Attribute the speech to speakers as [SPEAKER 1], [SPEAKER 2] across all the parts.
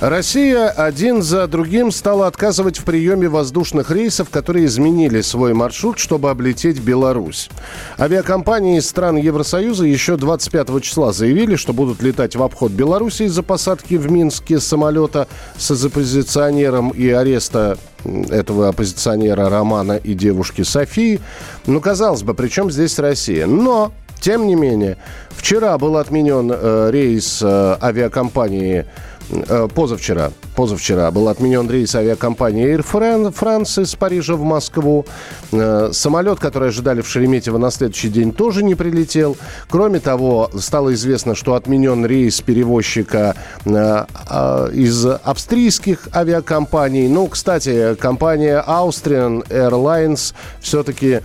[SPEAKER 1] Россия один за другим стала отказывать в приеме воздушных рейсов, которые изменили свой маршрут, чтобы облететь Беларусь. Авиакомпании стран Евросоюза еще 25 числа заявили, что будут летать в обход Беларуси из-за посадки в Минске самолета с оппозиционером и ареста этого оппозиционера Романа и девушки Софии. Ну, казалось бы, при чем здесь Россия? Но тем не менее, вчера был отменен э, рейс э, авиакомпании позавчера, позавчера был отменен рейс авиакомпании Air France из Парижа в Москву. Э, самолет, который ожидали в Шереметьево на следующий день, тоже не прилетел. Кроме того, стало известно, что отменен рейс перевозчика э, э, из австрийских авиакомпаний. Ну, кстати, компания Austrian Airlines все-таки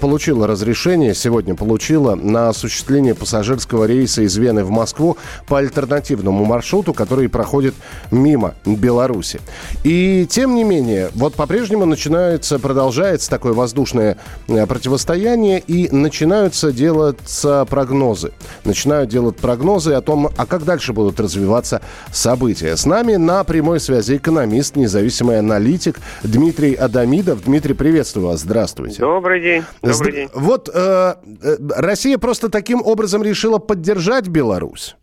[SPEAKER 1] получила разрешение, сегодня получила, на осуществление пассажирского рейса из Вены в Москву по альтернативному маршруту, который проходит мимо Беларуси. И тем не менее, вот по-прежнему начинается, продолжается такое воздушное э, противостояние, и начинаются делаться прогнозы. Начинают делать прогнозы о том, а как дальше будут развиваться события. С нами на прямой связи экономист, независимый аналитик Дмитрий Адамидов. Дмитрий, приветствую вас. Здравствуйте.
[SPEAKER 2] Добрый день. Добрый день.
[SPEAKER 1] Вот э, э, Россия просто таким образом решила поддержать Беларусь.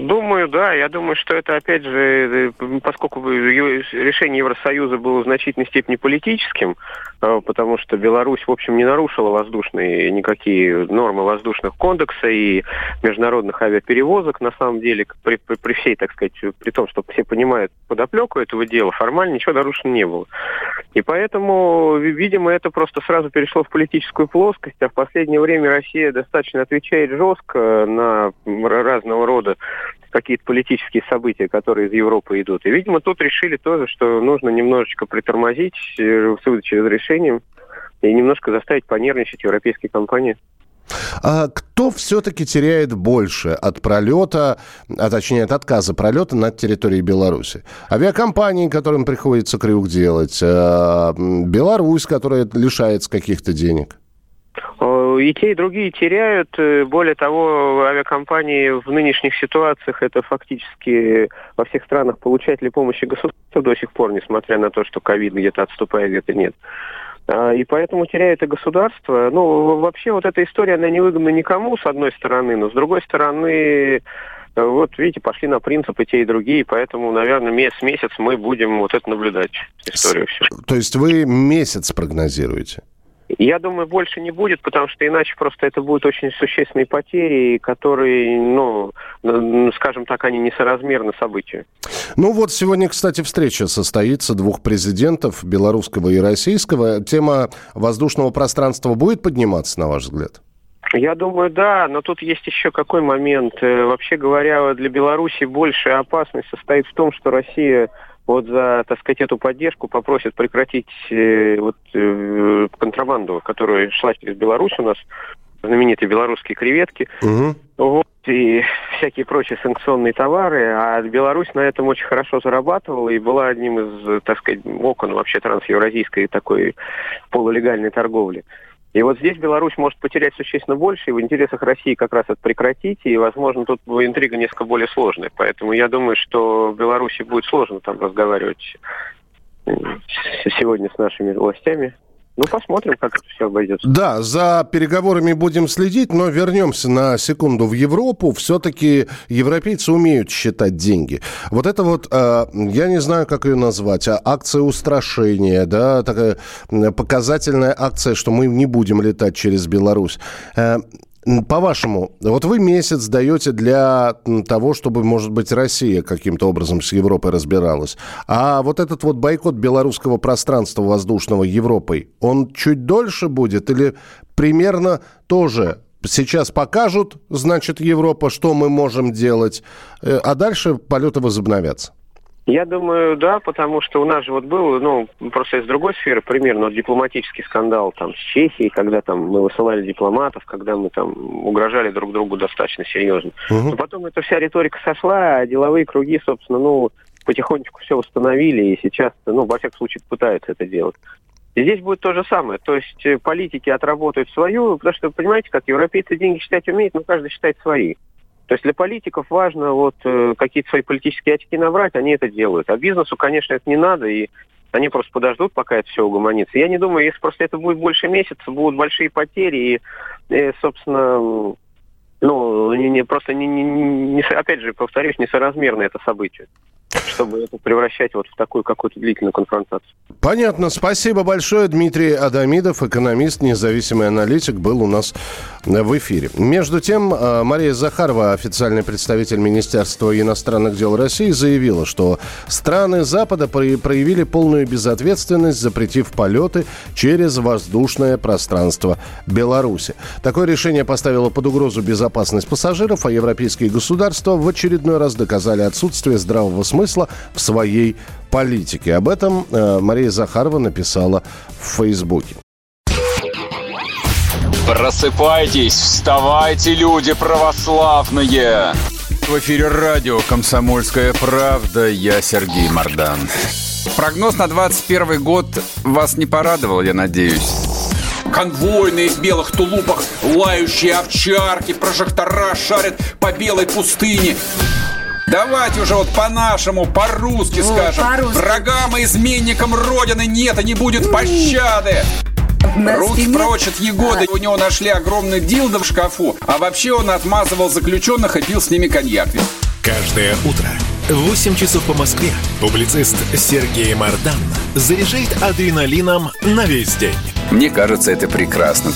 [SPEAKER 2] Думаю, да. Я думаю, что это, опять же, э, поскольку решение Евросоюза было в значительной степени политическим, э, потому что Беларусь, в общем, не нарушила воздушные никакие нормы воздушных кодекса и международных авиаперевозок, на самом деле, при, при, при всей, так сказать, при том, что все понимают подоплеку этого дела, формально ничего нарушено не было. И поэтому, видимо, это просто сразу перешло в политическую плоскость, а в последнее время Россия достаточно отвечает жестко на разного рода какие-то политические события, которые из Европы идут. И, видимо, тут решили тоже, что нужно немножечко притормозить э, с выдачей разрешением и немножко заставить понервничать европейские компании.
[SPEAKER 1] А кто все-таки теряет больше от пролета, а точнее от отказа пролета над территорией Беларуси? Авиакомпании, которым приходится крюк делать, э, Беларусь, которая лишается каких-то денег?
[SPEAKER 2] Э, и те, и другие теряют. Э, более того, авиакомпании в нынешних ситуациях это фактически во всех странах получатели помощи государства до сих пор, несмотря на то, что ковид где-то отступает, где-то нет. А, и поэтому теряет и государство. Ну, вообще вот эта история, она не выгодна никому, с одной стороны, но с другой стороны, вот видите, пошли на принципы те и другие, поэтому, наверное, месяц, месяц мы будем вот это наблюдать, историю всю.
[SPEAKER 1] То есть вы месяц прогнозируете?
[SPEAKER 2] Я думаю, больше не будет, потому что иначе просто это будут очень существенные потери, которые, ну, скажем так, они несоразмерны событию.
[SPEAKER 1] Ну вот сегодня, кстати, встреча состоится двух президентов, белорусского и российского. Тема воздушного пространства будет подниматься, на ваш взгляд?
[SPEAKER 2] Я думаю, да, но тут есть еще какой момент. Э, вообще говоря, для Беларуси большая опасность состоит в том, что Россия вот за, так сказать, эту поддержку попросят прекратить э, вот, э, контрабанду, которая шла через Беларусь у нас, знаменитые белорусские креветки. Угу. Вот, и всякие прочие санкционные товары, а Беларусь на этом очень хорошо зарабатывала и была одним из, так сказать, окон вообще трансевразийской такой полулегальной торговли. И вот здесь Беларусь может потерять существенно больше, и в интересах России как раз это прекратить, и, возможно, тут интрига несколько более сложная. Поэтому я думаю, что Беларуси будет сложно там разговаривать сегодня с нашими властями. Ну, посмотрим, как это все обойдется.
[SPEAKER 1] Да, за переговорами будем следить, но вернемся на секунду в Европу. Все-таки европейцы умеют считать деньги. Вот это вот, э, я не знаю, как ее назвать, а акция устрашения, да, такая показательная акция, что мы не будем летать через Беларусь. Э, по-вашему, вот вы месяц даете для того, чтобы, может быть, Россия каким-то образом с Европой разбиралась. А вот этот вот бойкот белорусского пространства воздушного Европой, он чуть дольше будет или примерно тоже Сейчас покажут, значит, Европа, что мы можем делать, э, а дальше полеты возобновятся.
[SPEAKER 2] Я думаю, да, потому что у нас же вот был, ну, просто из другой сферы пример, но дипломатический скандал там с Чехией, когда там мы высылали дипломатов, когда мы там угрожали друг другу достаточно серьезно. Угу. Но потом эта вся риторика сошла, а деловые круги, собственно, ну, потихонечку все установили, и сейчас, ну, во всяком случае, пытаются это делать. И здесь будет то же самое. То есть э, политики отработают свою, потому что, понимаете, как европейцы деньги считать умеют, но каждый считает свои. То есть для политиков важно вот э, какие-то свои политические очки набрать, они это делают. А бизнесу, конечно, это не надо, и они просто подождут, пока это все угомонится. Я не думаю, если просто это будет больше месяца, будут большие потери, и, и собственно, ну, не, не, просто, не, не, не, опять же, повторюсь, несоразмерно это событие чтобы это превращать вот в такую какую-то длительную конфронтацию.
[SPEAKER 1] Понятно. Спасибо большое. Дмитрий Адамидов, экономист, независимый аналитик, был у нас в эфире. Между тем, э, Мария Захарова, официальный представитель Министерства иностранных дел России, заявила, что страны Запада проявили полную безответственность, запретив полеты через воздушное пространство Беларуси. Такое решение поставило под угрозу безопасность пассажиров, а европейские государства в очередной раз доказали отсутствие здравого смысла в своей политике. Об этом э, Мария Захарова написала в Фейсбуке.
[SPEAKER 3] Просыпайтесь, вставайте, люди православные! В эфире радио «Комсомольская правда». Я Сергей Мордан. Прогноз на 21 год вас не порадовал, я надеюсь. Конвойные в белых тулупах, лающие овчарки, прожектора шарят по белой пустыне. Давайте уже вот по-нашему, по-русски скажем. По Врагам и изменникам Родины нет и не будет пощады. На Руки стене... прочь от Егоды. А. У него нашли огромный дилдо в шкафу. А вообще он отмазывал заключенных и пил с ними коньяк.
[SPEAKER 4] Каждое утро в 8 часов по Москве публицист Сергей Мардан заряжает адреналином на весь день.
[SPEAKER 3] Мне кажется, это прекрасно.